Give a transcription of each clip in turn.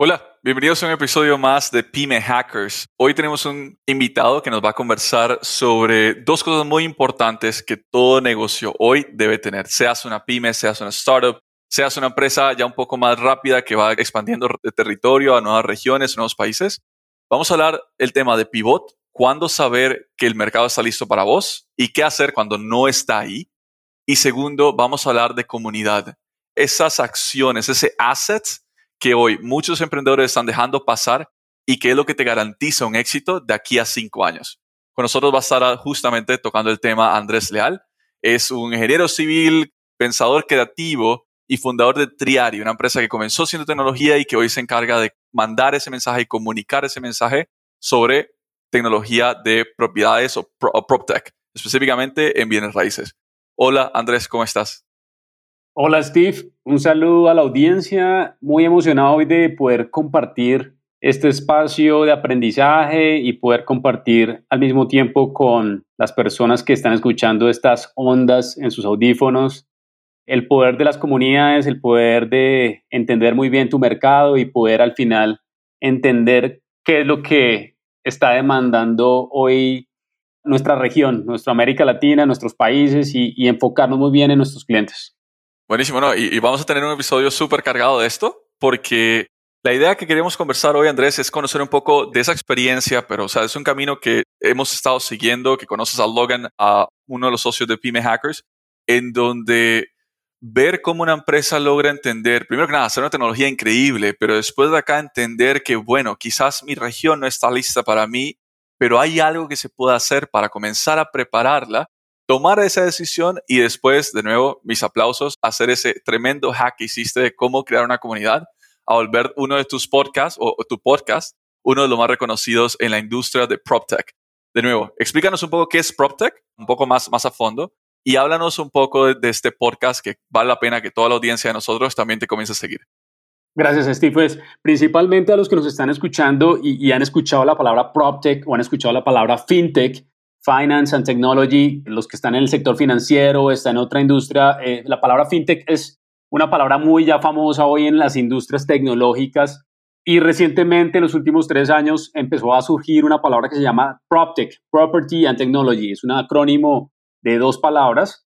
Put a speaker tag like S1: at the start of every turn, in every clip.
S1: Hola, bienvenidos a un episodio más de Pyme Hackers. Hoy tenemos un invitado que nos va a conversar sobre dos cosas muy importantes que todo negocio hoy debe tener. Seas una pyme, seas una startup, seas una empresa ya un poco más rápida que va expandiendo de territorio a nuevas regiones, nuevos países. Vamos a hablar el tema de pivot, cuándo saber que el mercado está listo para vos y qué hacer cuando no está ahí. Y segundo, vamos a hablar de comunidad. Esas acciones, ese asset que hoy muchos emprendedores están dejando pasar y que es lo que te garantiza un éxito de aquí a cinco años. Con nosotros va a estar justamente tocando el tema Andrés Leal. Es un ingeniero civil, pensador creativo y fundador de Triari, una empresa que comenzó siendo tecnología y que hoy se encarga de mandar ese mensaje y comunicar ese mensaje sobre tecnología de propiedades o, PropTech, específicamente en bienes raíces. Hola Andrés, ¿cómo estás?
S2: Hola Steve, un saludo a la audiencia, muy emocionado hoy de poder compartir este espacio de aprendizaje y poder compartir al mismo tiempo con las personas que están escuchando estas ondas en sus audífonos, el poder de las comunidades, el poder de entender muy bien tu mercado y poder al final entender qué es lo que está demandando hoy nuestra región, nuestra América Latina, nuestros países y, y enfocarnos muy bien en nuestros clientes.
S1: Buenísimo, ¿no? Y, vamos a tener un episodio súper cargado de esto, porque la idea que queremos conversar hoy, Andrés, es conocer un poco de esa experiencia, pero o sea, es un camino que hemos estado siguiendo, que conoces a Logan, a uno de los socios de Pyme Hackers, en donde ver cómo una empresa logra entender, primero que nada, hacer una tecnología increíble, pero después de acá entender que, bueno, quizás mi región no está lista para mí, pero hay algo que se puede hacer para comenzar a prepararla tomar esa decisión y después, de nuevo, mis aplausos, hacer ese tremendo hack que hiciste de cómo crear una comunidad, a volver uno de tus podcasts o, tu podcast uno de los más reconocidos en la industria de PropTech. De nuevo, explícanos un poco qué es PropTech, un poco más, más a fondo, y háblanos un poco de, este podcast que vale la pena que toda la audiencia de nosotros también te comience a seguir.
S2: Gracias, Steve. Pues principalmente a los que nos están escuchando y, y han escuchado la palabra PropTech o han escuchado la palabra FinTech, Finance and Technology, los que están en el sector financiero, están en otra industria. Eh, la palabra fintech es una palabra muy ya famosa hoy en las industrias tecnológicas y recientemente, en los últimos tres años, empezó a surgir una palabra que se llama PropTech, Property and Technology. Es un acrónimo de dos palabras.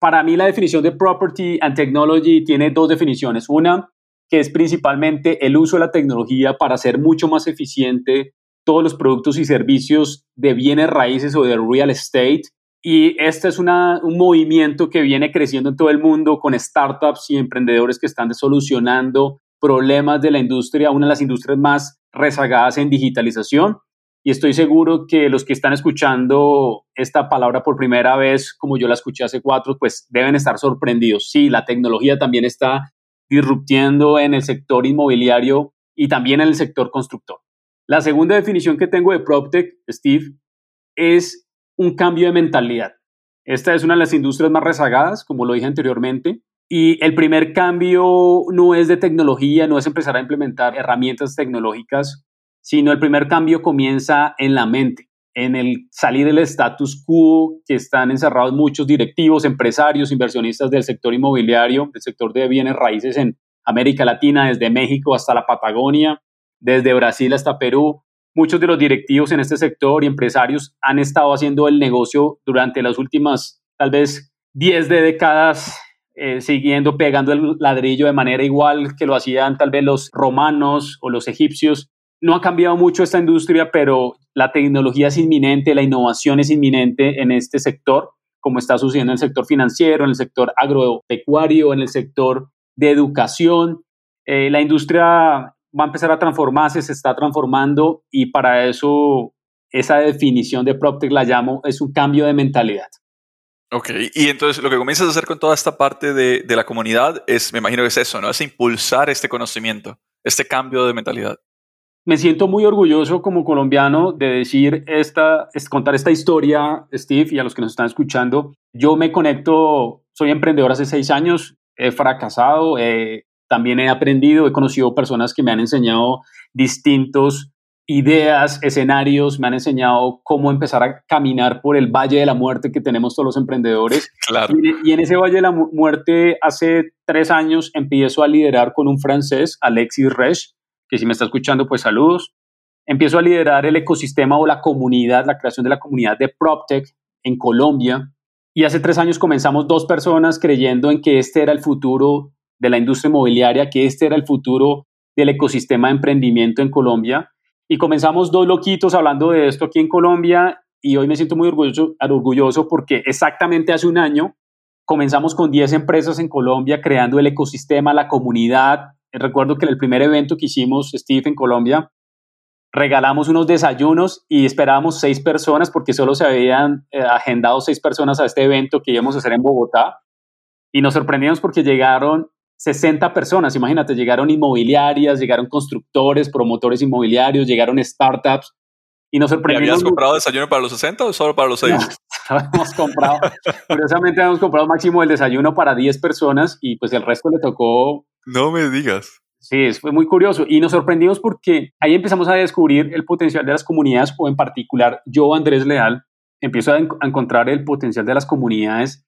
S2: Para mí la definición de Property and Technology tiene dos definiciones. Una, que es principalmente el uso de la tecnología para ser mucho más eficiente todos los productos y servicios de bienes raíces o de real estate. Y este es un movimiento que viene creciendo en todo el mundo con startups y emprendedores que están solucionando problemas de la industria, una de las industrias más rezagadas en digitalización. Y estoy seguro que los que están escuchando esta palabra por primera vez, como yo la escuché hace cuatro, pues deben estar sorprendidos. Sí, la tecnología también está disruptiendo en el sector inmobiliario y también en el sector constructor. La segunda definición que tengo de PropTech, Steve, es un cambio de mentalidad. Esta es una de las industrias más rezagadas, como lo dije anteriormente, y el primer cambio no es de tecnología, no es empezar a implementar herramientas tecnológicas, sino el primer cambio comienza en la mente, en el salir del status quo que están encerrados muchos directivos, empresarios, inversionistas del sector inmobiliario, del sector de bienes raíces en América Latina, desde México hasta la Patagonia, desde Brasil hasta Perú. Muchos de los directivos en este sector y empresarios han estado haciendo el negocio durante las últimas, tal vez, 10 de décadas, eh, siguiendo pegando el ladrillo de manera igual que lo hacían tal vez los romanos o los egipcios. no ha cambiado mucho esta industria, pero la tecnología es inminente, la innovación es inminente en este sector, como está sucediendo en el sector financiero, en el sector agropecuario, en el sector de educación. Eh, la industria va a empezar a transformarse, se está transformando y para eso esa definición de PropTech la llamo, es un cambio de mentalidad.
S1: Ok, y entonces lo que comienzas a hacer con toda esta parte de, de la comunidad es, me imagino que es eso, ¿no? Es impulsar este conocimiento, este cambio de mentalidad
S2: me siento muy orgulloso como colombiano de decir esta, es contar esta historia, Steve, y a los que nos están escuchando. Yo me conecto, soy emprendedor hace seis años, he fracasado, también he aprendido, he conocido personas que me han enseñado distintos ideas, escenarios, me han enseñado cómo empezar a caminar por el Valle de la Muerte que tenemos todos los emprendedores.
S1: Claro.
S2: Y, y, en ese Valle de la Muerte, hace tres años, empiezo a liderar con un francés, Alexis Resch, que si me está escuchando, pues saludos. Empiezo a liderar el ecosistema o la comunidad, la creación de la comunidad de PropTech en Colombia. Y hace tres años comenzamos dos personas creyendo en que este era el futuro de la industria inmobiliaria, que este era el futuro del ecosistema de emprendimiento en Colombia. Y comenzamos dos loquitos hablando de esto aquí en Colombia y hoy me siento muy orgulloso, orgulloso porque exactamente hace un año comenzamos con 10 empresas en Colombia creando el ecosistema, la comunidad, recuerdo que en el primer evento que hicimos, Steve, en Colombia, regalamos unos desayunos y esperábamos seis personas porque solo se habían eh, agendado seis personas a este evento que íbamos a hacer en Bogotá. Y nos sorprendimos porque llegaron 60 personas, imagínate, llegaron inmobiliarias, llegaron constructores, promotores inmobiliarios, llegaron startups. Y nos sorprendimos.
S1: ¿Y habías comprado desayuno para los 60 o solo para los seis?
S2: habíamos comprado, curiosamente habíamos comprado máximo el desayuno para 10 personas y pues el resto le tocó
S1: no me digas.
S2: Sí, fue muy curioso y nos sorprendimos porque ahí empezamos a descubrir el potencial de las comunidades o en particular yo, Andrés Leal, empiezo a, a encontrar el potencial de las comunidades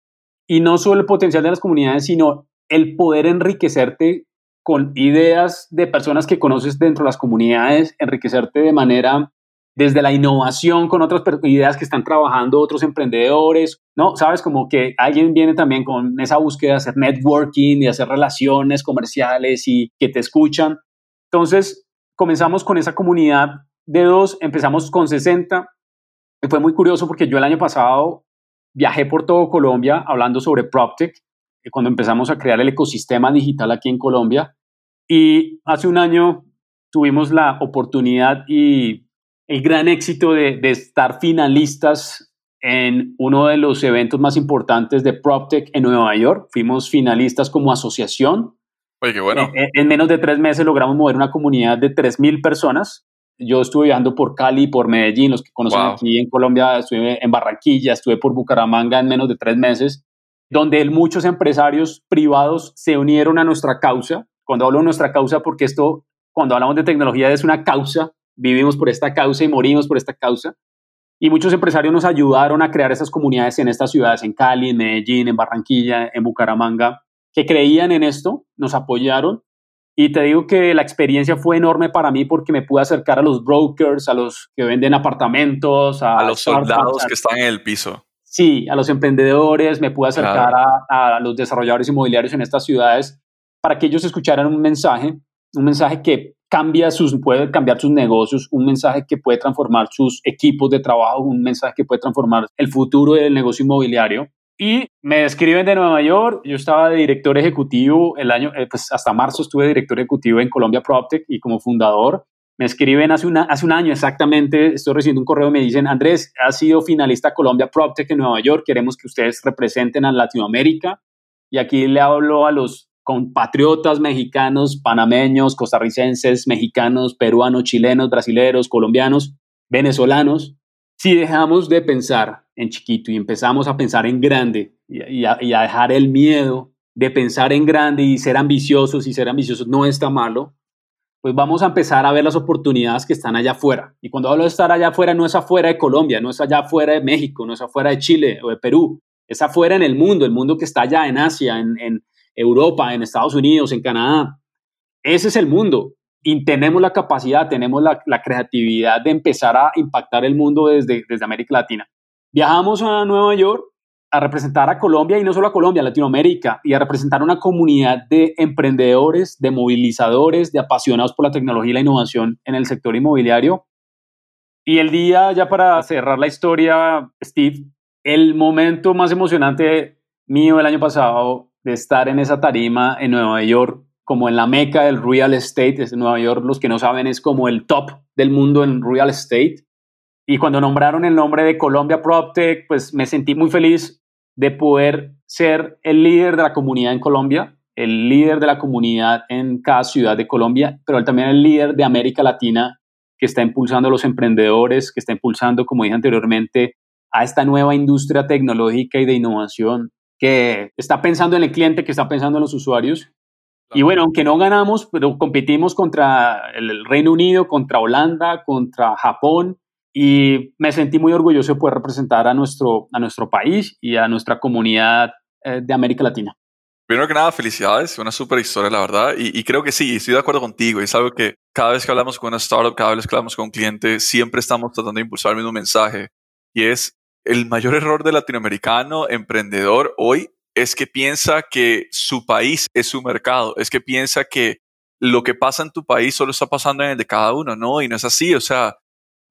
S2: y no solo el potencial de las comunidades, sino el poder enriquecerte con ideas de personas que conoces dentro de las comunidades, enriquecerte de manera desde la innovación con otras ideas que están trabajando otros emprendedores, ¿no? Sabes, como que alguien viene también con esa búsqueda de hacer networking, de hacer relaciones comerciales y que te escuchan. Entonces, comenzamos con esa comunidad de dos, empezamos con 60. Y fue muy curioso porque yo el año pasado viajé por todo Colombia hablando sobre PropTech, cuando empezamos a crear el ecosistema digital aquí en Colombia. Y hace un año tuvimos la oportunidad y el gran éxito de, estar finalistas en uno de los eventos más importantes de PropTech en Nueva York. Fuimos finalistas como asociación.
S1: Oye, qué bueno.
S2: En, menos de tres meses logramos mover una comunidad de 3.000 personas. Yo estuve viajando por Cali, por Medellín, los que conocen aquí en Colombia, estuve en Barranquilla, estuve por Bucaramanga en menos de tres meses, donde muchos empresarios privados se unieron a nuestra causa. Cuando hablo de nuestra causa, porque esto, cuando hablamos de tecnología, es una causa vivimos por esta causa y morimos por esta causa. Y muchos empresarios nos ayudaron a crear esas comunidades en estas ciudades, en Cali, en Medellín, en Barranquilla, en Bucaramanga, que creían en esto, nos apoyaron. Y te digo que la experiencia fue enorme para mí porque me pude acercar a los brokers, a los que venden apartamentos,
S1: a, los soldados que están en el piso.
S2: Sí, a los emprendedores, me pude acercar a, a los desarrolladores inmobiliarios en estas ciudades para que ellos escucharan un mensaje, un mensaje que cambia sus, puede cambiar sus negocios, un mensaje que puede transformar sus equipos de trabajo, un mensaje que puede transformar el futuro del negocio inmobiliario. Y me escriben de Nueva York, yo estaba de director ejecutivo el año, eh, pues hasta marzo estuve director ejecutivo en Colombia PropTech y como fundador. Me escriben hace, una, hace un año exactamente, estoy recibiendo un correo, me dicen, Andrés, ha sido finalista Colombia PropTech en Nueva York, queremos que ustedes representen a Latinoamérica. Y aquí le hablo a los compatriotas mexicanos, panameños, costarricenses, mexicanos, peruanos, chilenos, brasileños, colombianos, venezolanos, si dejamos de pensar en chiquito y empezamos a pensar en grande y, a, dejar el miedo de pensar en grande y ser ambiciosos y ser ambiciosos no está malo, pues vamos a empezar a ver las oportunidades que están allá afuera. Y cuando hablo de estar allá afuera, no es afuera de Colombia, no es allá afuera de México, no es afuera de Chile o de Perú, es afuera en el mundo, el mundo que está allá en Asia, en, Europa, en Estados Unidos, en Canadá. Ese es el mundo. Y tenemos la capacidad, tenemos la, creatividad de empezar a impactar el mundo desde, desde América Latina. Viajamos a Nueva York a representar a Colombia y no solo a Colombia, a Latinoamérica, y a representar una comunidad de emprendedores, de movilizadores, de apasionados por la tecnología y la innovación en el sector inmobiliario. Y el día, ya para cerrar la historia, Steve, el momento más emocionante mío el año pasado de estar en esa tarima en Nueva York, como en la meca del real estate, en Nueva York, los que no saben, es como el top del mundo en real estate. Y cuando nombraron el nombre de Colombia PropTech, pues me sentí muy feliz de poder ser el líder de la comunidad en Colombia, el líder de la comunidad en cada ciudad de Colombia, pero también el líder de América Latina que está impulsando a los emprendedores, que está impulsando, como dije anteriormente, a esta nueva industria tecnológica y de innovación que está pensando en el cliente, que está pensando en los usuarios. Y bueno, aunque no ganamos, pero competimos contra el Reino Unido, contra Holanda, contra Japón, y me sentí muy orgulloso de poder representar a nuestro, a nuestro país y a nuestra comunidad eh, de América Latina.
S1: Primero que nada, felicidades, una súper historia, la verdad. Y, creo que sí, estoy de acuerdo contigo. Es algo que cada vez que hablamos con una startup, cada vez que hablamos con un cliente, siempre estamos tratando de impulsar el mismo mensaje. Y es el mayor error del latinoamericano emprendedor hoy es que piensa que su país es su mercado, es que piensa que lo que pasa en tu país solo está pasando en el de cada uno, ¿no? Y no es así, o sea,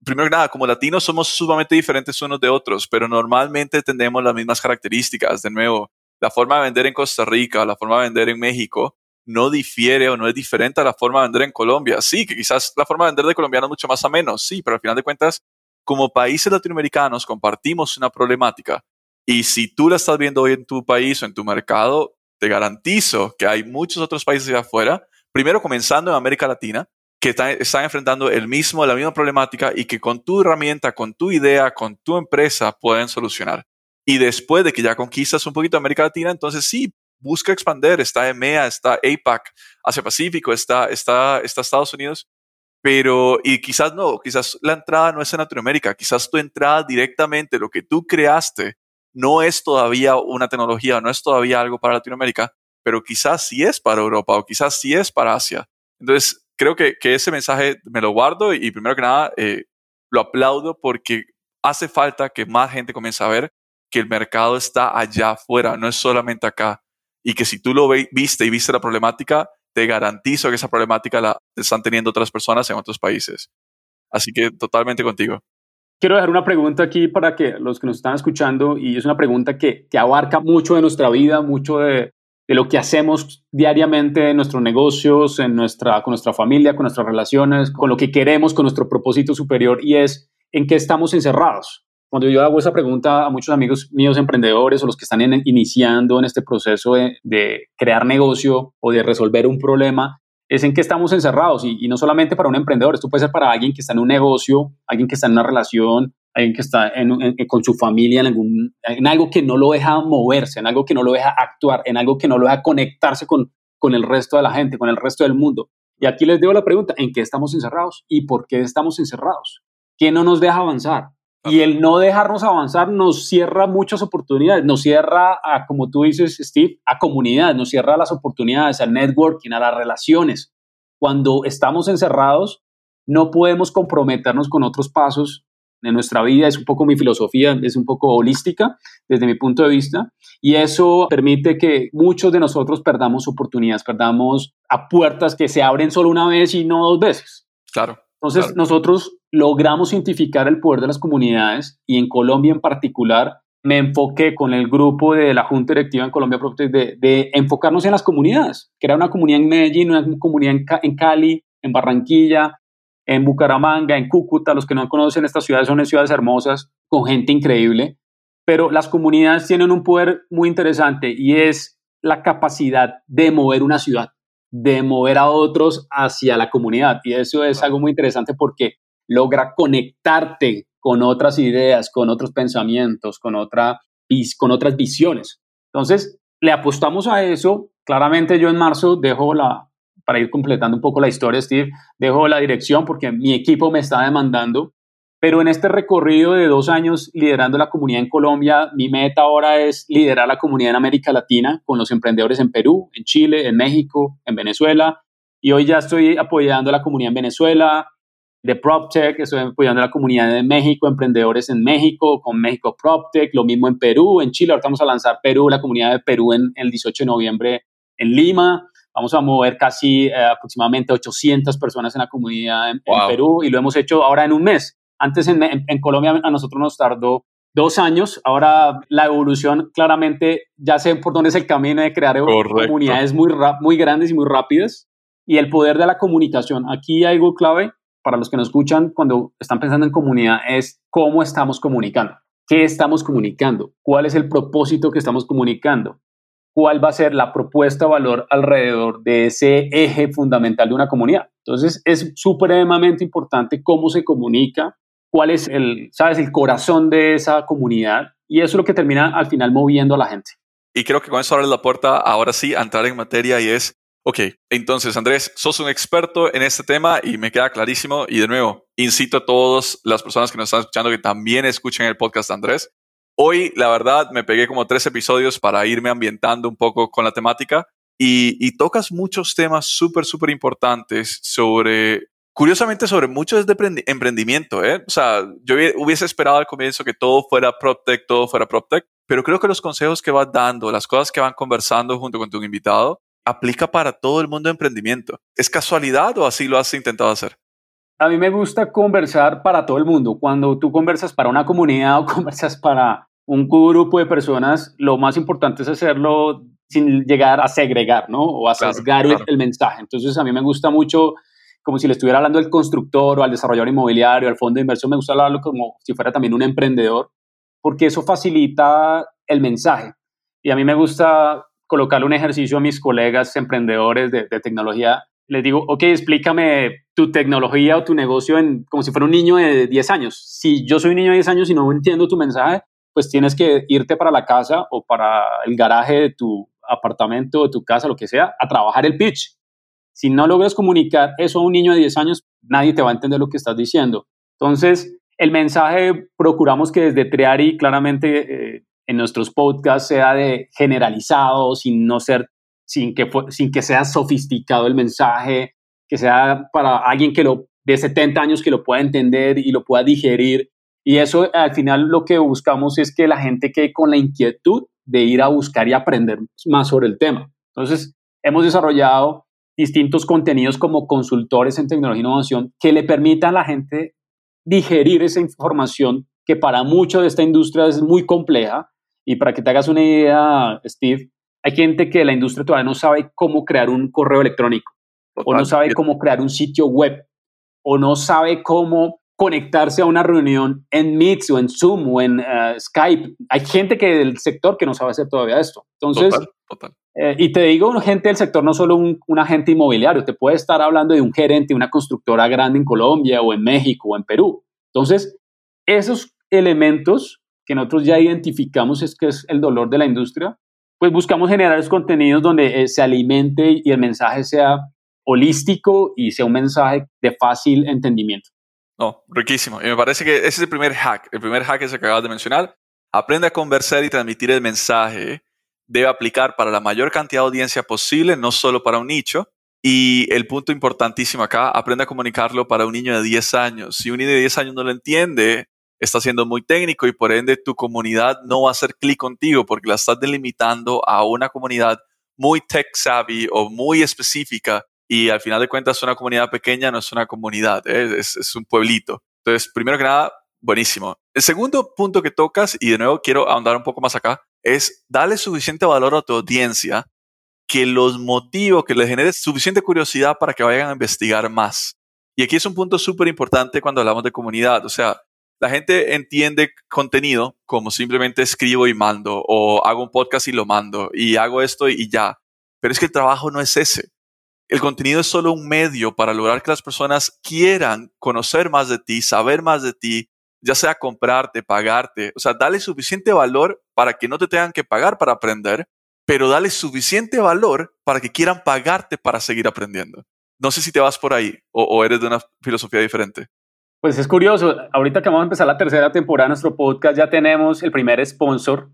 S1: primero que nada, como latinos somos sumamente diferentes unos de otros, pero normalmente tenemos las mismas características. De nuevo, la forma de vender en Costa Rica, la forma de vender en México, no difiere o no es diferente a la forma de vender en Colombia. Sí, que quizás la forma de vender de colombiano es mucho más a menos, sí, pero al final de cuentas, como países latinoamericanos compartimos una problemática. Y si tú la estás viendo hoy en tu país o en tu mercado, te garantizo que hay muchos otros países de afuera, primero comenzando en América Latina, que están enfrentando el mismo, la misma problemática y que con tu herramienta, con tu idea, con tu empresa pueden solucionar. Y después de que ya conquistas un poquito América Latina, entonces sí, busca expander. Está EMEA, está APAC, Asia Pacífico, está, está, está Estados Unidos. Pero, y quizás no, quizás la entrada no es en Latinoamérica, quizás tu entrada directamente, lo que tú creaste, no es todavía una tecnología, no es todavía algo para Latinoamérica, pero quizás sí es para Europa o quizás sí es para Asia. Entonces, creo que, que, ese mensaje me lo guardo y, primero que nada eh, lo aplaudo porque hace falta que más gente comience a ver que el mercado está allá afuera, no es solamente acá. Y que si tú lo viste y viste la problemática, te garantizo que esa problemática la están teniendo otras personas en otros países. Así que totalmente contigo.
S2: Quiero dejar una pregunta aquí para que los que nos están escuchando, y es una pregunta que, que abarca mucho de nuestra vida, mucho de, de lo que hacemos diariamente en nuestros negocios, en nuestra, con nuestra familia, con nuestras relaciones, con lo que queremos, con nuestro propósito superior y es en qué estamos encerrados. Cuando yo hago esa pregunta a muchos amigos míos emprendedores o los que están iniciando en este proceso de, crear negocio o de resolver un problema, es en qué estamos encerrados y, y, no solamente para un emprendedor, esto puede ser para alguien que está en un negocio, alguien que está en una relación, alguien que está con su familia en, algún, en algo que no lo deja moverse, en algo que no lo deja actuar, en algo que no lo deja conectarse con, con el resto de la gente, con el resto del mundo. Y aquí les dejo la pregunta, ¿en qué estamos encerrados y por qué estamos encerrados? ¿Qué no nos deja avanzar? Y el no dejarnos avanzar nos cierra muchas oportunidades, nos cierra a, como tú dices, Steve, a comunidades, nos cierra a las oportunidades, al networking, a las relaciones. Cuando estamos encerrados, no podemos comprometernos con otros pasos en nuestra vida, es un poco mi filosofía, es un poco holística desde mi punto de vista, y eso permite que muchos de nosotros perdamos oportunidades, perdamos a puertas que se abren solo una vez y no dos veces.
S1: Claro.
S2: Entonces, nosotros logramos identificar el poder de las comunidades y en Colombia en particular me enfoqué con el grupo de la Junta Directiva en Colombia de, de enfocarnos en las comunidades, que era una comunidad en Medellín, una comunidad en Cali, en Barranquilla, en Bucaramanga, en Cúcuta, los que no conocen estas ciudades son ciudades hermosas, con gente increíble, pero las comunidades tienen un poder muy interesante y es la capacidad de mover una ciudad, de mover a otros hacia la comunidad. Y eso es algo muy interesante porque logra conectarte con otras ideas, con otros pensamientos, con, otra, con otras visiones. Entonces, le apostamos a eso. Claramente yo en marzo dejo la, para ir completando un poco la historia, Steve, dejo la dirección porque mi equipo me está demandando. Pero en este recorrido de dos años liderando la comunidad en Colombia, mi meta ahora es liderar la comunidad en América Latina con los emprendedores en Perú, en Chile, en México, en Venezuela. Y hoy ya estoy apoyando la comunidad en Venezuela, de PropTech, estoy apoyando la comunidad de México, emprendedores en México, con México PropTech, lo mismo en Perú, en Chile, ahorita vamos a lanzar Perú, la comunidad de Perú en, el 18 de noviembre en Lima, vamos a mover casi eh, aproximadamente 800 personas en la comunidad en, Perú y lo hemos hecho ahora en un mes. Antes en, en, Colombia a nosotros nos tardó dos años, ahora la evolución claramente ya sé por dónde es el camino de crear comunidades muy, muy grandes y muy rápidas y el poder de la comunicación. Aquí hay algo clave para los que nos escuchan cuando están pensando en comunidad es cómo estamos comunicando, qué estamos comunicando, cuál es el propósito que estamos comunicando, cuál va a ser la propuesta de valor alrededor de ese eje fundamental de una comunidad. Entonces es supremamente importante cómo se comunica, cuál es el, sabes, el corazón de esa comunidad y eso es lo que termina al final moviendo a la gente.
S1: Y creo que con eso abre la puerta ahora sí a entrar en materia y es Ok, entonces Andrés, sos un experto en este tema y me queda clarísimo. Y de nuevo, incito a todas las personas que nos están escuchando que también escuchen el podcast de Andrés. Hoy, la verdad, me pegué como tres episodios para irme ambientando un poco con la temática y, tocas muchos temas súper, súper importantes sobre, curiosamente, sobre mucho de emprendimiento. ¿eh? O sea, yo hubiese esperado al comienzo que todo fuera PropTech, todo fuera PropTech, pero creo que los consejos que vas dando, las cosas que van conversando junto con tu invitado, aplica para todo el mundo emprendimiento. ¿Es casualidad o así lo has intentado hacer?
S2: A mí me gusta conversar para todo el mundo. Cuando tú conversas para una comunidad o conversas para un grupo de personas, lo más importante es hacerlo sin llegar a segregar, ¿no? O a sesgar el mensaje. Entonces, a mí me gusta mucho, como si le estuviera hablando al constructor o al desarrollador inmobiliario, al fondo de inversión, me gusta hablarlo como si fuera también un emprendedor, porque eso facilita el mensaje. Y a mí me gusta colocarle un ejercicio a mis colegas emprendedores de, tecnología. Les digo, ok, explícame tu tecnología o tu negocio en, como si fuera un niño de 10 años. Si yo soy un niño de 10 años y no entiendo tu mensaje, pues tienes que irte para la casa o para el garaje de tu apartamento, de tu casa, lo que sea, a trabajar el pitch. Si no logras comunicar eso a un niño de 10 años, nadie te va a entender lo que estás diciendo. Entonces, el mensaje procuramos que desde Triari claramente eh, en nuestros podcasts sea de generalizado, sin no ser, sin que, sin que sea sofisticado el mensaje, que sea para alguien que lo, de 70 años que lo pueda entender y lo pueda digerir. Y eso al final lo que buscamos es que la gente quede con la inquietud de ir a buscar y aprender más sobre el tema. Entonces, hemos desarrollado distintos contenidos como consultores en tecnología e innovación que le permitan a la gente digerir esa información que para mucho de esta industria es muy compleja y para que te hagas una idea, Steve, hay gente que la industria todavía no sabe cómo crear un correo electrónico, o no sabe cómo crear un sitio web, o no sabe cómo conectarse a una reunión en Meet o en Zoom o en eh, Skype. Hay gente que del sector que no sabe hacer todavía esto. Entonces, eh, y te digo, gente del sector, no solo un, un, agente inmobiliario, te puede estar hablando de un gerente una constructora grande en Colombia o en México o en Perú. Entonces, esos elementos que nosotros ya identificamos es que es el dolor de la industria, pues buscamos generar esos contenidos donde eh, se alimente y el mensaje sea holístico y sea un mensaje de fácil entendimiento.
S1: No, riquísimo. Y me parece que ese es el primer hack. El primer hack es el que acabas de mencionar. Aprende a conversar y transmitir el mensaje. Debe aplicar para la mayor cantidad de audiencia posible, no solo para un nicho. Y el punto importantísimo acá, aprende a comunicarlo para un niño de 10 años. Si un niño de 10 años no lo entiende, está siendo muy técnico y por ende tu comunidad no va a hacer clic contigo porque la estás delimitando a una comunidad muy tech savvy o muy específica y al final de cuentas una comunidad pequeña no es una comunidad, ¿eh? es, es un pueblito. Entonces, primero que nada, buenísimo. El segundo punto que tocas, y de nuevo quiero ahondar un poco más acá, es darle suficiente valor a tu audiencia que los motivos, que les genere suficiente curiosidad para que vayan a investigar más. Y aquí es un punto súper importante cuando hablamos de comunidad. O sea, la gente entiende contenido como simplemente escribo y mando, o hago un podcast y lo mando, y hago esto y ya. Pero es que el trabajo no es ese. El contenido es solo un medio para lograr que las personas quieran conocer más de ti, saber más de ti, ya sea comprarte, pagarte. O sea, dale suficiente valor para que no te tengan que pagar para aprender, pero dale suficiente valor para que quieran pagarte para seguir aprendiendo. No sé si te vas por ahí o, eres de una filosofía diferente.
S2: Pues es curioso, ahorita que vamos a empezar la tercera temporada de nuestro podcast, ya tenemos el primer sponsor.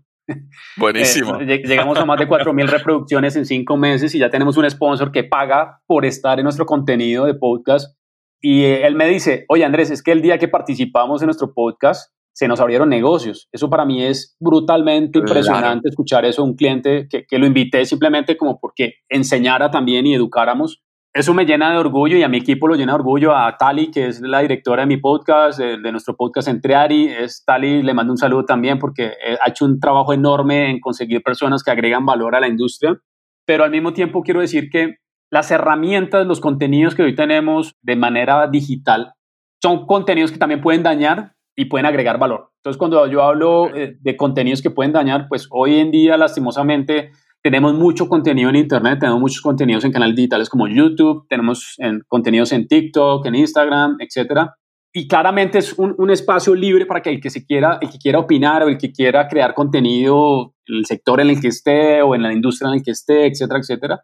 S1: Buenísimo.
S2: Eh, llegamos a más de 4.000 reproducciones en cinco meses y ya tenemos un sponsor que paga por estar en nuestro contenido de podcast. Y él me dice, oye Andrés, es que el día que participamos en nuestro podcast se nos abrieron negocios. Eso para mí es brutalmente impresionante escuchar eso de un cliente que, que, lo invité simplemente como porque enseñara también y educáramos. Eso me llena de orgullo y a mi equipo lo llena de orgullo. A Tali, que es la directora de mi podcast, de, de nuestro podcast Entreari, es Tali, le mando un saludo también porque eh, ha hecho un trabajo enorme en conseguir personas que agregan valor a la industria. Pero al mismo tiempo quiero decir que las herramientas, los contenidos que hoy tenemos de manera digital, son contenidos que también pueden dañar y pueden agregar valor. Entonces, cuando yo hablo eh, de contenidos que pueden dañar, pues hoy en día, lastimosamente, tenemos mucho contenido en Internet, tenemos muchos contenidos en canales digitales como YouTube, tenemos en, contenidos en TikTok, en Instagram, etc. Y claramente es un, un, espacio libre para que el que se quiera, el que quiera opinar o el que quiera crear contenido en el sector en el que esté o en la industria en el que esté, etcétera, etcétera,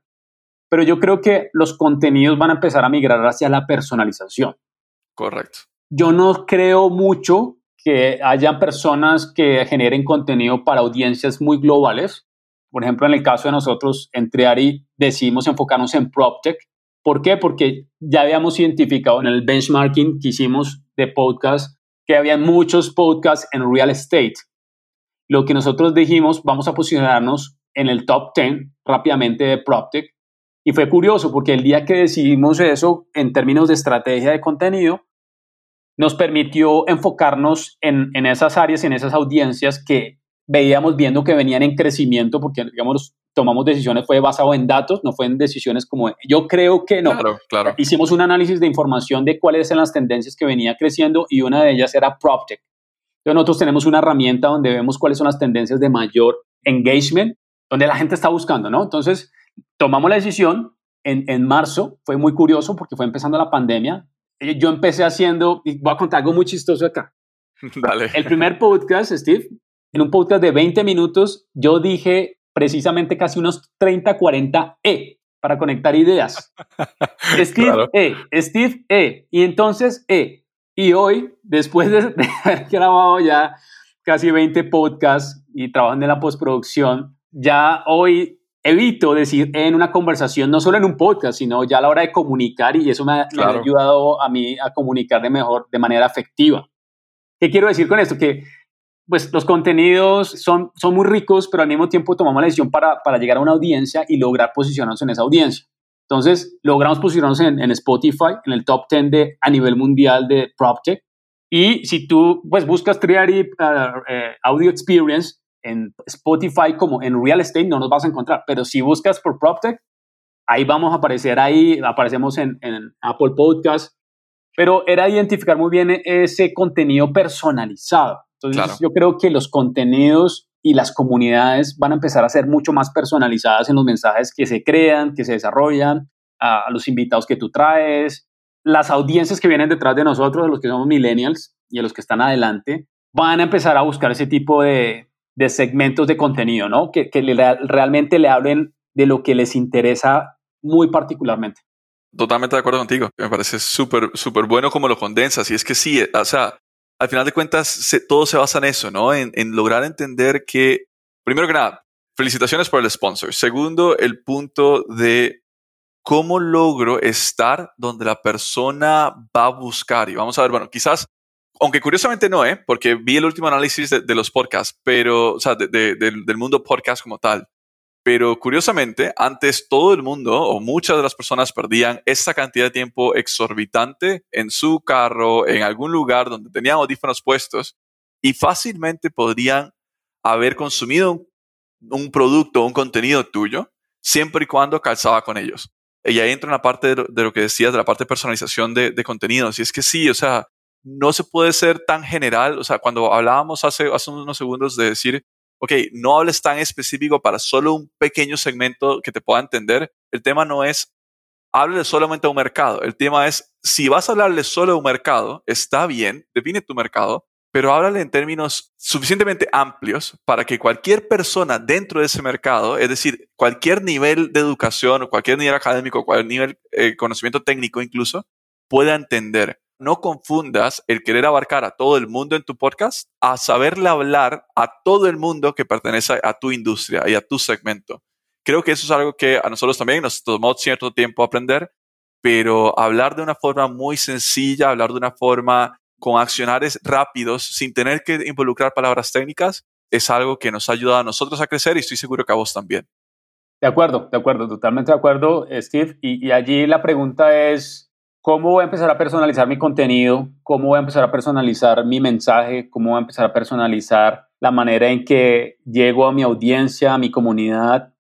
S2: pero yo creo que los contenidos van a empezar a migrar hacia la personalización.
S1: Correcto.
S2: Yo no creo mucho que haya personas que generen contenido para audiencias muy globales. Por ejemplo, en el caso de nosotros, en Triari, decidimos enfocarnos en PropTech. ¿Por qué? Porque ya habíamos identificado en el benchmarking que hicimos de podcast que había muchos podcasts en real estate. Lo que nosotros dijimos, vamos a posicionarnos en el top 10 rápidamente de PropTech y fue curioso porque el día que decidimos eso en términos de estrategia de contenido, nos permitió enfocarnos en, en esas áreas, en esas audiencias que veíamos viendo que venían en crecimiento, porque digamos, tomamos decisiones, fue basado en datos, no fue en decisiones como, yo creo que no.
S1: Claro, claro.
S2: Hicimos un análisis de información de cuáles eran las tendencias que venía creciendo y una de ellas era PropTech. Entonces nosotros tenemos una herramienta donde vemos cuáles son las tendencias de mayor engagement, donde la gente está buscando, ¿no? Entonces, tomamos la decisión en, en marzo, fue muy curioso porque fue empezando la pandemia. Yo empecé haciendo, y voy a contar algo muy chistoso acá.
S1: Dale.
S2: El primer podcast, Steve, en un podcast de 20 minutos, yo dije precisamente casi unos 30, 40 E para conectar ideas. Steve E, Steve E, y entonces E. Y hoy, después de, de haber grabado ya casi 20 podcasts y trabajando en la postproducción, ya hoy evito decir en una conversación, no solo en un podcast, sino ya a la hora de comunicar y eso me ha, me ha, ayudado a mí a comunicar de mejor, de manera efectiva. ¿Qué quiero decir con esto? Que pues los contenidos son, son muy ricos, pero al mismo tiempo tomamos la decisión para, para llegar a una audiencia y lograr posicionarnos en esa audiencia. Entonces, logramos posicionarnos en, en Spotify, en el top 10 de, a nivel mundial de PropTech. Y si tú pues, buscas Triary uh, uh, Audio Experience, en Spotify como en real estate no nos vas a encontrar, pero si buscas por PropTech, ahí vamos a aparecer, ahí aparecemos en, en Apple Podcast, pero era identificar muy bien ese contenido personalizado. Entonces claro. yo creo que los contenidos y las comunidades van a empezar a ser mucho más personalizadas en los mensajes que se crean, que se desarrollan, a, los invitados que tú traes, las audiencias que vienen detrás de nosotros, de los que somos millennials y de los que están adelante, van a empezar a buscar ese tipo de, de segmentos de contenido, ¿no? Que, que le, realmente le hablen de lo que les interesa muy particularmente.
S1: Totalmente de acuerdo contigo. Me parece súper, súper bueno como lo condensas. Y es que sí, o sea, al final de cuentas, todo se basa en eso, ¿no? En, lograr entender que, primero que nada, felicitaciones por el sponsor. Segundo, el punto de cómo logro estar donde la persona va a buscar. Y vamos a ver, bueno, quizás aunque curiosamente no, ¿eh? porque vi el último análisis de, los podcasts, pero, o sea, de, de, del mundo podcast como tal. Pero curiosamente, antes todo el mundo o muchas de las personas perdían esa cantidad de tiempo exorbitante en su carro, en algún lugar donde tenían audífonos puestos y fácilmente podrían haber consumido un, un producto, un contenido tuyo, siempre y cuando calzaba con ellos. Y ahí entra una parte de lo, que decías, de la parte de personalización de, de contenidos. Y es que sí, o sea, no se puede ser tan general. O sea, cuando hablábamos hace, hace unos segundos de decir, ok, no hables tan específico para solo un pequeño segmento que te pueda entender, el tema no es háblale solamente a un mercado. El tema es, si vas a hablarle solo a un mercado, está bien, define tu mercado, pero háblale en términos suficientemente amplios para que cualquier persona dentro de ese mercado, es decir, cualquier nivel de educación o cualquier nivel académico, cualquier nivel de eh, conocimiento técnico incluso, pueda entender no confundas el querer abarcar a todo el mundo en tu podcast a saberle hablar a todo el mundo que pertenece a tu industria y a tu segmento. Creo que eso es algo que a nosotros también nos tomó cierto tiempo aprender, pero hablar de una forma muy sencilla, hablar de una forma con accionares rápidos, sin tener que involucrar palabras técnicas, es algo que nos ha ayudado a nosotros a crecer y estoy seguro que a vos también.
S2: De acuerdo, de acuerdo, totalmente de acuerdo, Steve. Y, y allí la pregunta es, ¿cómo voy a empezar a personalizar mi contenido? ¿Cómo voy a empezar a personalizar mi mensaje? ¿Cómo voy a empezar a personalizar la manera en que llego a mi audiencia, a mi comunidad?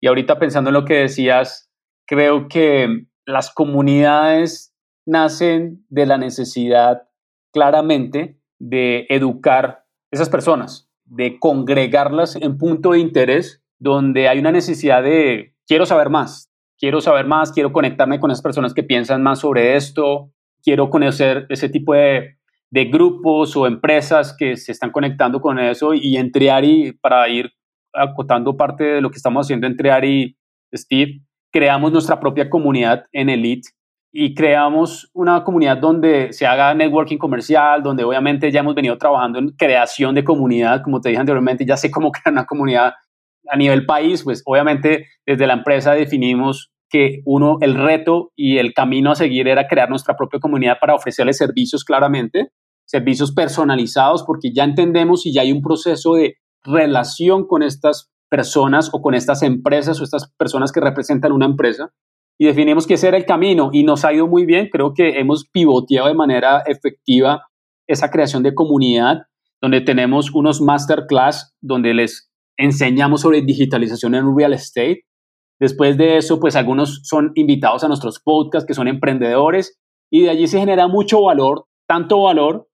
S2: Y ahorita pensando en lo que decías, creo que las comunidades nacen de la necesidad claramente de educar esas personas, de congregarlas en punto de interés donde hay una necesidad de quiero saber más, quiero saber más, quiero conectarme con esas personas que piensan más sobre esto, quiero conocer ese tipo de, de grupos o empresas que se están conectando con eso y entre Ari, para ir acotando parte de lo que estamos haciendo entre Ari y Steve, creamos nuestra propia comunidad en Elite y creamos una comunidad donde se haga networking comercial, donde obviamente ya hemos venido trabajando en creación de comunidad, como te dije anteriormente, ya sé cómo crear una comunidad a nivel país, pues obviamente desde la empresa definimos que uno, el reto y el camino a seguir era crear nuestra propia comunidad para ofrecerles servicios claramente, servicios personalizados, porque ya entendemos y ya hay un proceso de relación con estas personas o con estas empresas o estas personas que representan una empresa y definimos que ese era el camino y nos ha ido muy bien. Creo que hemos pivoteado de manera efectiva esa creación de comunidad, donde tenemos unos masterclass donde les enseñamos sobre digitalización en real estate. Después de eso, pues algunos son invitados a nuestros podcasts que son emprendedores y de allí se genera mucho valor, tanto valor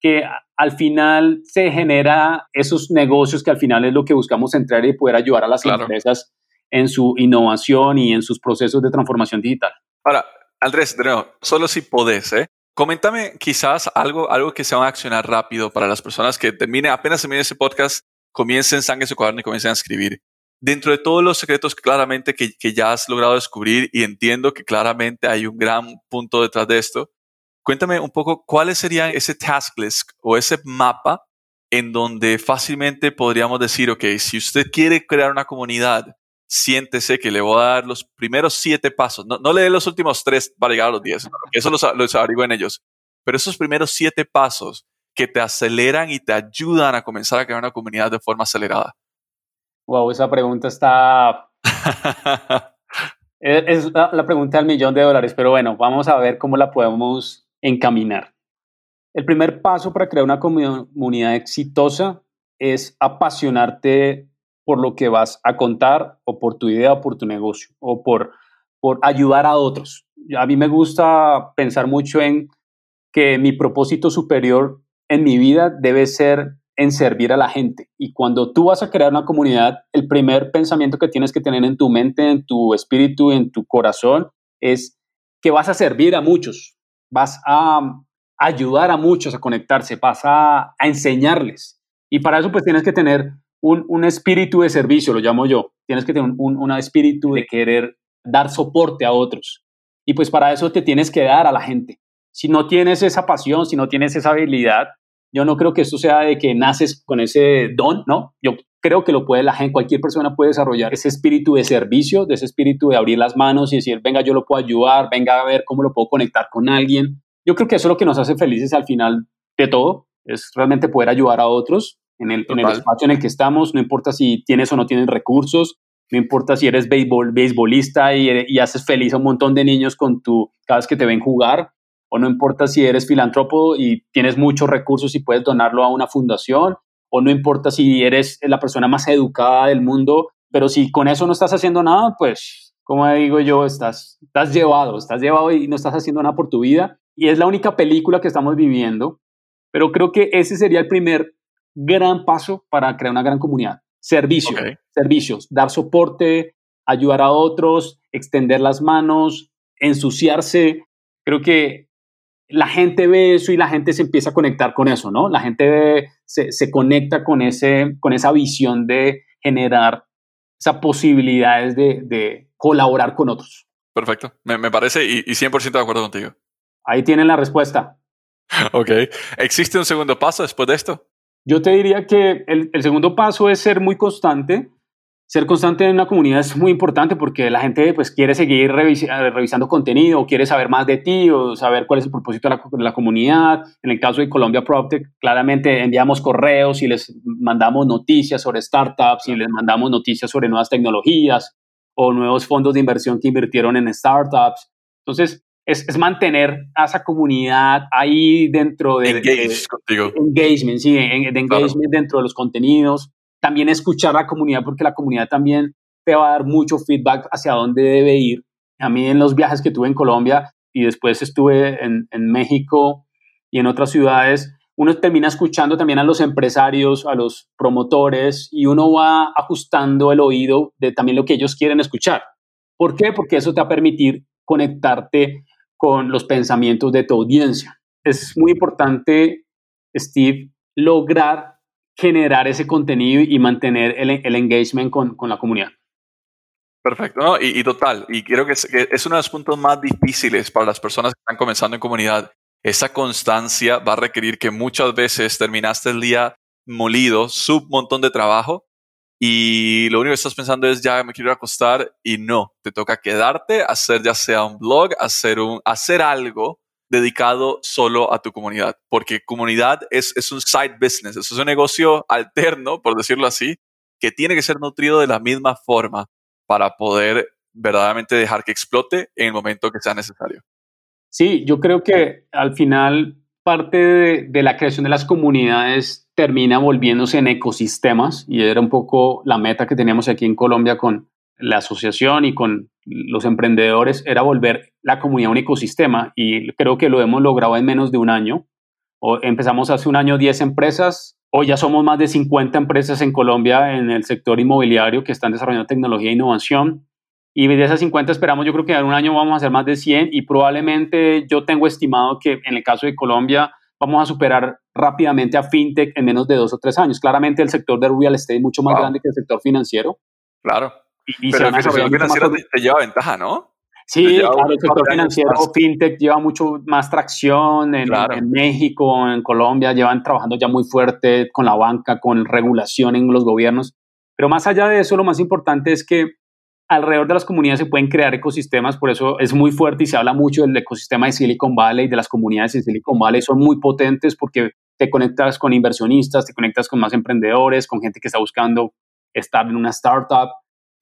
S2: que al final se genera esos negocios que al final es lo que buscamos entrar y poder ayudar a las empresas en su innovación y en sus procesos de transformación digital.
S1: Ahora, Andrés, de nuevo, solo si podés, ¿eh? Coméntame quizás algo, algo que se va a accionar rápido para las personas que termine, apenas termine ese podcast, comiencen sangre su cuaderno y comiencen a escribir. Dentro de todos los secretos claramente que, que ya has logrado descubrir y entiendo que claramente hay un gran punto detrás de esto, cuéntame un poco cuáles serían ese task list o ese mapa en donde fácilmente podríamos decir, ok, si usted quiere crear una comunidad siéntese que le voy a dar los primeros siete pasos. No, le dé los últimos tres para llegar a los diez. Eso los, los en ellos. Pero esos primeros siete pasos que te aceleran y te ayudan a comenzar a crear una comunidad de forma acelerada.
S2: Wow, esa pregunta está... es la, la pregunta del millón de dólares, pero bueno, vamos a ver cómo la podemos encaminar. El primer paso para crear una comunidad exitosa es apasionarte por lo que vas a contar o por tu idea o por tu negocio o por, por ayudar a otros. A mí me gusta pensar mucho en que mi propósito superior en mi vida debe ser en servir a la gente. Y cuando tú vas a crear una comunidad, el primer pensamiento que tienes que tener en tu mente, en tu espíritu, en tu corazón, es que vas a servir a muchos, vas a ayudar a muchos a conectarse, vas a, a enseñarles. Y para eso pues tienes que tener un, espíritu de servicio, lo llamo yo. Tienes que tener un, espíritu de querer dar soporte a otros. Y pues para eso te tienes que dar a la gente. Si no tienes esa pasión, si no tienes esa habilidad, yo no creo que esto sea de que naces con ese don, ¿no? Yo creo que lo puede la gente, cualquier persona puede desarrollar ese espíritu de servicio, de ese espíritu de abrir las manos y decir, venga, yo lo puedo ayudar, venga a ver cómo lo puedo conectar con alguien. Yo creo que eso es lo que nos hace felices al final de todo, es realmente poder ayudar a otros en el, en el, espacio en el que estamos, no importa si tienes o no tienes recursos, no importa si eres béisbol, beisbolista y, y, haces feliz a un montón de niños con tu, cada vez que te ven jugar, o no importa si eres filántropo y tienes muchos recursos y puedes donarlo a una fundación, o no importa si eres la persona más educada del mundo, pero si con eso no estás haciendo nada, pues, como digo yo, estás, estás llevado, estás llevado y no estás haciendo nada por tu vida. Y es la única película que estamos viviendo, pero creo que ese sería el primer gran paso para crear una gran comunidad. Servicios, servicios, dar soporte, ayudar a otros, extender las manos, ensuciarse. Creo que la gente ve eso y la gente se empieza a conectar con eso, ¿no? La gente se, se, conecta con, ese, con esa visión de generar esas posibilidades de, de colaborar con otros.
S1: Perfecto, me, me parece y, y 100% de acuerdo contigo.
S2: Ahí tienen la respuesta.
S1: Ok, ¿existe un segundo paso después de esto?
S2: Yo te diría que el, segundo paso es ser muy constante ser constante en una comunidad es muy importante porque la gente pues quiere seguir eh, revisando contenido, quiere saber más de ti o saber cuál es el propósito de la, comunidad. En el caso de Colombia PropTech, claramente enviamos correos y les mandamos noticias sobre startups y les mandamos noticias sobre nuevas tecnologías o nuevos fondos de inversión que invirtieron en startups. Entonces, es, mantener a esa comunidad ahí dentro de...
S1: Engage contigo.
S2: Engagement, sí, de engagement dentro de los contenidos también escuchar a la comunidad porque la comunidad también te va a dar mucho feedback hacia dónde debe ir. A mí en los viajes que tuve en Colombia y después estuve en, en México y en otras ciudades, uno termina escuchando también a los empresarios, a los promotores y uno va ajustando el oído de también lo que ellos quieren escuchar. ¿Por qué? Porque eso te va a permitir conectarte con los pensamientos de tu audiencia. Es muy importante, Steve, lograr generar ese contenido y mantener el, engagement con, con, la comunidad.
S1: Perfecto, ¿no? y, total, y creo que es, es, uno de los puntos más difíciles para las personas que están comenzando en comunidad. Esa constancia va a requerir que muchas veces terminaste el día molido, sub montón de trabajo, y lo único que estás pensando es ya me quiero acostar y no, te toca quedarte, hacer ya sea un blog, hacer, un, hacer algo dedicado solo a tu comunidad, porque comunidad es, es un side business, es un negocio alterno, por decirlo así, que tiene que ser nutrido de la misma forma para poder verdaderamente dejar que explote en el momento que sea necesario.
S2: Sí, yo creo que al final parte de, de, la creación de las comunidades termina volviéndose en ecosistemas y era un poco la meta que teníamos aquí en Colombia con la asociación y con los emprendedores era volver la comunidad un ecosistema y creo que lo hemos logrado en menos de un año. O empezamos hace un año 10 empresas, hoy ya somos más de 50 empresas en Colombia en el sector inmobiliario que están desarrollando tecnología e innovación. Y de esas 50 esperamos, yo creo que en un año vamos a hacer más de 100 y probablemente yo tengo estimado que en el caso de Colombia vamos a superar rápidamente a FinTech en menos de dos o tres años. Claramente el sector de real estate es mucho más grande que el sector financiero.
S1: Claro. Y, Pero el sector financiero te, lleva ventaja, ¿no?
S2: Sí, claro, el sector financiero, fintech lleva mucho más tracción en, en, México, en Colombia, llevan trabajando ya muy fuerte con la banca, con regulación en los gobiernos. Pero más allá de eso, lo más importante es que alrededor de las comunidades se pueden crear ecosistemas, por eso es muy fuerte y se habla mucho del ecosistema de Silicon Valley, de las comunidades de Silicon Valley, son muy potentes porque te conectas con inversionistas, te conectas con más emprendedores, con gente que está buscando estar en una startup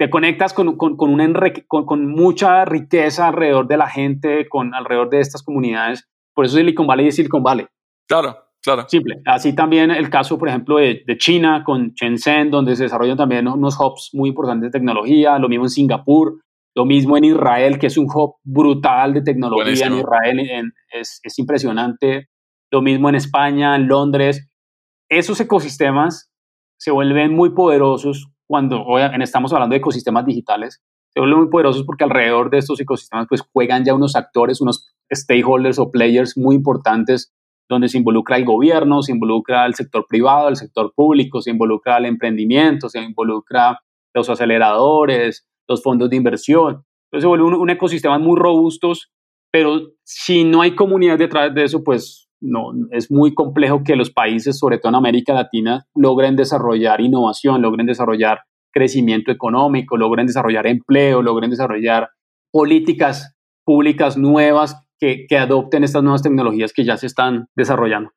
S2: te conectas con, con, con, con, mucha riqueza alrededor de la gente, con alrededor de estas comunidades. Por eso Silicon Valley es Silicon Valley.
S1: Claro, claro.
S2: Simple. Así también el caso, por ejemplo, de, de, China con Shenzhen, donde se desarrollan también unos hubs muy importantes de tecnología. Lo mismo en Singapur. Lo mismo en Israel, que es un hub brutal de tecnología en Israel. es, es impresionante. Lo mismo en España, en Londres. Esos ecosistemas se vuelven muy poderosos cuando estamos hablando de ecosistemas digitales, se vuelven muy poderosos porque alrededor de estos ecosistemas pues juegan ya unos actores, unos stakeholders o players muy importantes donde se involucra el gobierno, se involucra el sector privado, el sector público, se involucra el emprendimiento, se involucra los aceleradores, los fondos de inversión. Entonces se vuelve un, un ecosistema muy robustos, pero si no hay comunidad detrás de eso, pues no, es muy complejo que los países, sobre todo en América Latina, logren desarrollar innovación, logren desarrollar crecimiento económico, logren desarrollar empleo, logren desarrollar políticas públicas nuevas que, adopten estas nuevas tecnologías que ya se están desarrollando.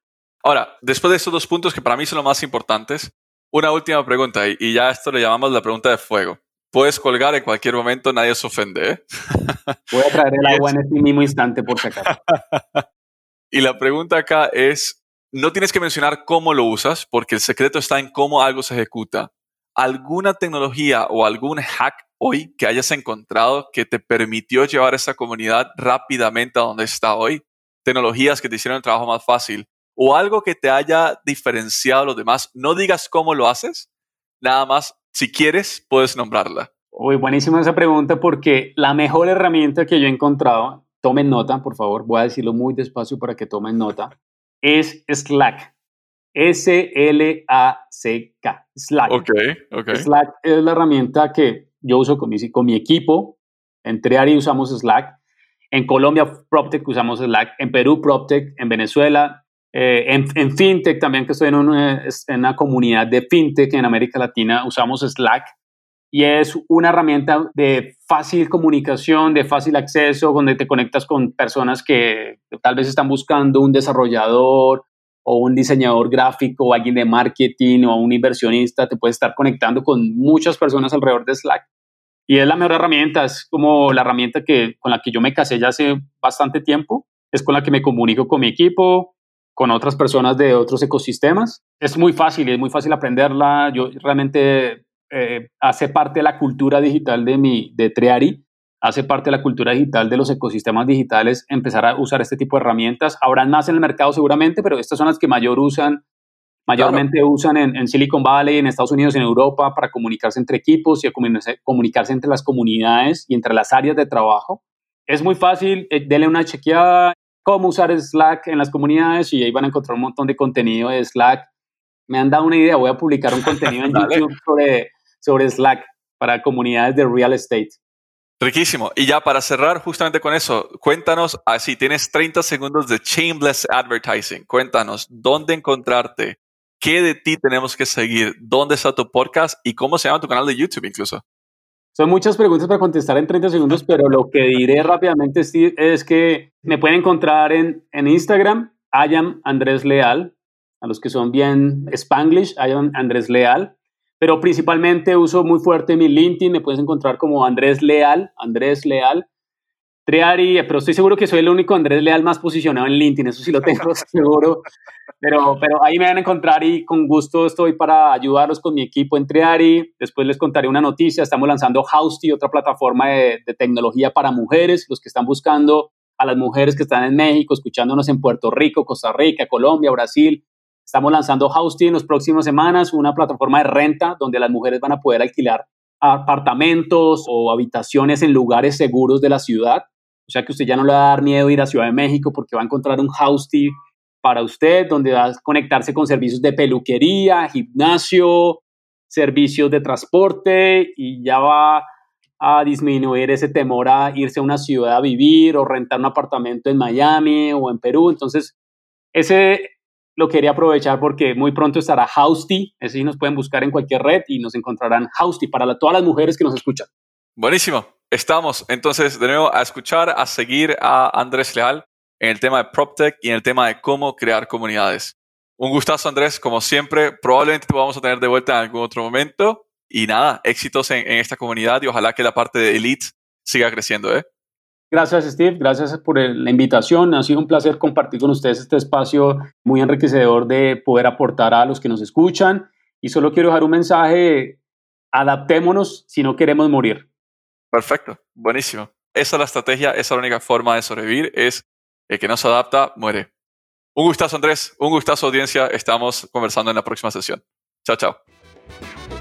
S1: Ahora, después de estos dos puntos que para mí son los más importantes, una última pregunta y, ya esto le llamamos la pregunta de fuego. Puedes colgar en cualquier momento, nadie se ofende. ¿eh?
S2: Voy a traer el agua en este mismo instante por si acaso.
S1: Y la pregunta acá es, no tienes que mencionar cómo lo usas, porque el secreto está en cómo algo se ejecuta. ¿Alguna tecnología o algún hack hoy que hayas encontrado que te permitió llevar esa comunidad rápidamente a donde está hoy? Tecnologías que te hicieron el trabajo más fácil o algo que te haya diferenciado a los demás. No digas cómo lo haces, nada más, si quieres, puedes nombrarla.
S2: Uy, buenísima esa pregunta porque la mejor herramienta que yo he encontrado tomen nota, por favor, voy a decirlo muy despacio para que tomen nota, es Slack. S-L-A-C-K. Slack.
S1: Ok, ok.
S2: Slack es la herramienta que yo uso con mi, con mi equipo. En Triari usamos Slack. En Colombia, PropTech usamos Slack. En Perú, PropTech. En Venezuela. Eh, en, en, FinTech también, que estoy en una, en una comunidad de FinTech en América Latina, usamos Slack y es una herramienta de fácil comunicación, de fácil acceso, donde te conectas con personas que tal vez están buscando un desarrollador o un diseñador gráfico o alguien de marketing o un inversionista, te puedes estar conectando con muchas personas alrededor de Slack. Y es la mejor herramienta, es como la herramienta que, con la que yo me casé ya hace bastante tiempo, es con la que me comunico con mi equipo, con otras personas de otros ecosistemas. Es muy fácil, es muy fácil aprenderla. Yo realmente eh, hace parte de la cultura digital de, mi, de Triari, hace parte de la cultura digital de los ecosistemas digitales empezar a usar este tipo de herramientas. Habrán más en el mercado seguramente, pero estas son las que mayor usan, mayormente usan en, Silicon Valley, en Estados Unidos, en Europa, para comunicarse entre equipos y comunicarse, comunicarse entre las comunidades y entre las áreas de trabajo. Es muy fácil, eh, denle una chequeada, cómo usar Slack en las comunidades y ahí van a encontrar un montón de contenido de Slack. Me han dado una idea, voy a publicar un contenido en YouTube sobre, sobre Slack para comunidades de real estate.
S1: Riquísimo. Y ya para cerrar justamente con eso, cuéntanos, así tienes 30 segundos de Shameless Advertising. Cuéntanos dónde encontrarte, qué de ti tenemos que seguir, dónde está tu podcast y cómo se llama tu canal de YouTube incluso.
S2: Son muchas preguntas para contestar en 30 segundos, pero lo que diré rápidamente, es que me pueden encontrar en, en Instagram, Ayam Andrés Leal, a los que son bien Spanglish, Ayam Andrés Leal pero principalmente uso muy fuerte mi LinkedIn, me puedes encontrar como Andrés Leal, Andrés Leal, Triari, pero estoy seguro que soy el único Andrés Leal más posicionado en LinkedIn, eso sí lo tengo seguro, pero, pero ahí me van a encontrar y con gusto estoy para ayudarlos con mi equipo en Triari, después les contaré una noticia, estamos lanzando Housty, otra plataforma de, de tecnología para mujeres, los que están buscando a las mujeres que están en México, escuchándonos en Puerto Rico, Costa Rica, Colombia, Brasil, Estamos lanzando Housty en las próximas semanas, una plataforma de renta donde las mujeres van a poder alquilar apartamentos o habitaciones en lugares seguros de la ciudad. O sea que usted ya no le va a dar miedo ir a Ciudad de México porque va a encontrar un Housty para usted donde va a conectarse con servicios de peluquería, gimnasio, servicios de transporte y ya va a disminuir ese temor a irse a una ciudad a vivir o rentar un apartamento en Miami o en Perú. Entonces, ese lo quería aprovechar porque muy pronto estará Housty, ese sí nos pueden buscar en cualquier red y nos encontrarán Housty para todas las mujeres que nos escuchan.
S1: Buenísimo, estamos entonces de nuevo a escuchar, a seguir a Andrés Leal en el tema de PropTech y en el tema de cómo crear comunidades. Un gustazo Andrés, como siempre, probablemente te vamos a tener de vuelta en algún otro momento y nada, éxitos en, en esta comunidad y ojalá que la parte de Elite siga creciendo. ¿eh?
S2: Gracias, Steve. Gracias por la invitación. Ha sido un placer compartir con ustedes este espacio muy enriquecedor de poder aportar a los que nos escuchan. Y solo quiero dejar un mensaje. Adaptémonos si no queremos morir.
S1: Perfecto. Buenísimo. Esa es la estrategia, esa es la única forma de sobrevivir, es el que no se adapta, muere. Un gustazo, Andrés. Un gustazo, audiencia. Estamos conversando en la próxima sesión. Chao, chao.